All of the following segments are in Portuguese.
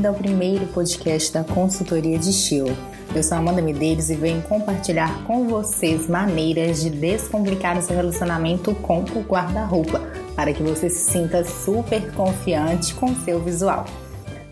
bem-vindo ao primeiro podcast da consultoria de estilo. Eu sou Amanda Medeiros e venho compartilhar com vocês maneiras de descomplicar o seu relacionamento com o guarda-roupa, para que você se sinta super confiante com seu visual.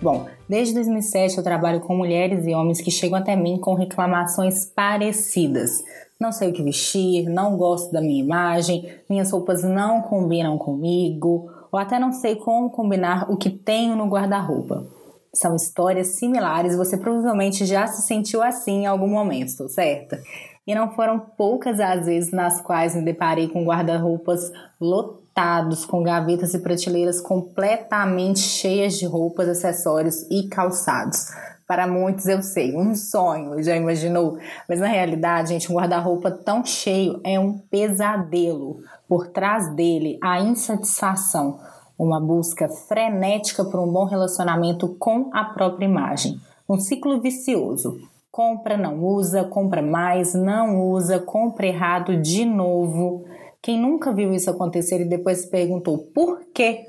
Bom, desde 2007 eu trabalho com mulheres e homens que chegam até mim com reclamações parecidas. Não sei o que vestir, não gosto da minha imagem, minhas roupas não combinam comigo, ou até não sei como combinar o que tenho no guarda-roupa. São histórias similares você provavelmente já se sentiu assim em algum momento, certa? E não foram poucas as vezes nas quais me deparei com guarda-roupas lotados, com gavetas e prateleiras completamente cheias de roupas, acessórios e calçados. Para muitos eu sei, um sonho, já imaginou? Mas na realidade, gente, um guarda-roupa tão cheio é um pesadelo. Por trás dele, a insatisfação, uma busca frenética por um bom relacionamento com a própria imagem. Um ciclo vicioso. Compra, não usa, compra mais, não usa, compra errado de novo. Quem nunca viu isso acontecer e depois se perguntou por quê?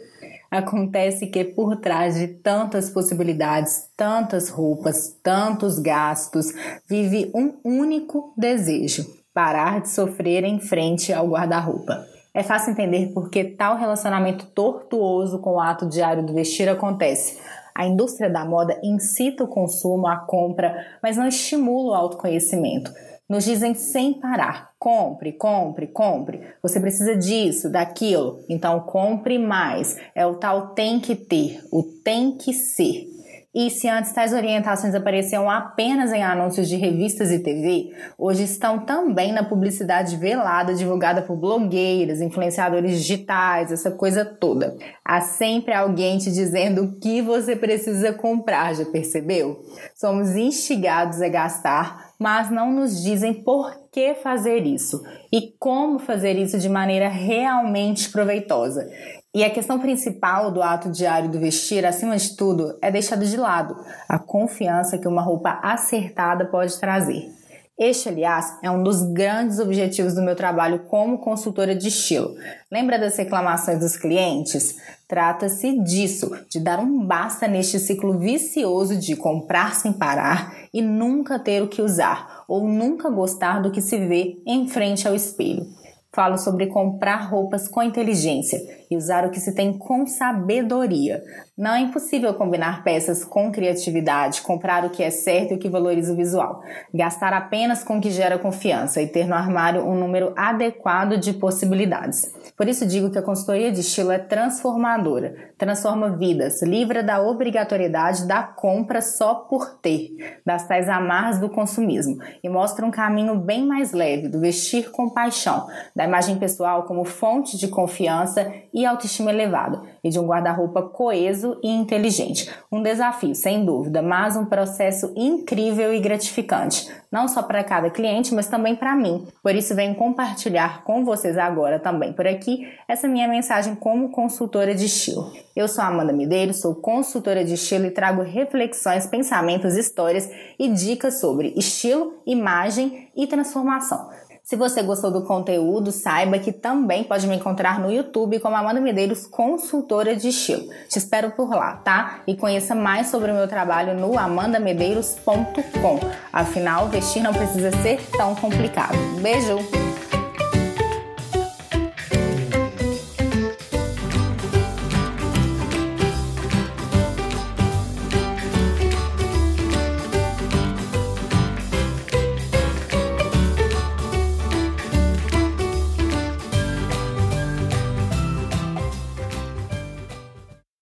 Acontece que por trás de tantas possibilidades, tantas roupas, tantos gastos, vive um único desejo: parar de sofrer em frente ao guarda-roupa. É fácil entender por que tal relacionamento tortuoso com o ato diário do vestir acontece. A indústria da moda incita o consumo, a compra, mas não estimula o autoconhecimento. Nos dizem sem parar: compre, compre, compre. Você precisa disso, daquilo. Então compre mais. É o tal tem que ter, o tem que ser. E se antes tais orientações apareciam apenas em anúncios de revistas e TV, hoje estão também na publicidade velada divulgada por blogueiras, influenciadores digitais, essa coisa toda. Há sempre alguém te dizendo o que você precisa comprar, já percebeu? Somos instigados a gastar mas não nos dizem por que fazer isso e como fazer isso de maneira realmente proveitosa. E a questão principal do ato diário do vestir, acima de tudo, é deixado de lado a confiança que uma roupa acertada pode trazer. Este, aliás, é um dos grandes objetivos do meu trabalho como consultora de estilo. Lembra das reclamações dos clientes? Trata-se disso, de dar um basta neste ciclo vicioso de comprar sem parar e nunca ter o que usar, ou nunca gostar do que se vê em frente ao espelho. Falo sobre comprar roupas com inteligência e usar o que se tem com sabedoria. Não é impossível combinar peças com criatividade, comprar o que é certo e o que valoriza o visual, gastar apenas com o que gera confiança e ter no armário um número adequado de possibilidades. Por isso digo que a consultoria de estilo é transformadora, transforma vidas, livra da obrigatoriedade da compra só por ter, das tais amarras do consumismo e mostra um caminho bem mais leve do vestir com paixão, da imagem pessoal como fonte de confiança e autoestima elevada e de um guarda-roupa coeso e inteligente. Um desafio, sem dúvida, mas um processo incrível e gratificante, não só para cada cliente, mas também para mim. Por isso venho compartilhar com vocês agora também por aqui essa minha mensagem como consultora de estilo. Eu sou Amanda Medeiros, sou consultora de estilo e trago reflexões, pensamentos, histórias e dicas sobre estilo, imagem e transformação. Se você gostou do conteúdo, saiba que também pode me encontrar no YouTube como Amanda Medeiros, consultora de estilo. Te espero por lá, tá? E conheça mais sobre o meu trabalho no amandamedeiros.com. Afinal, vestir não precisa ser tão complicado. Beijo!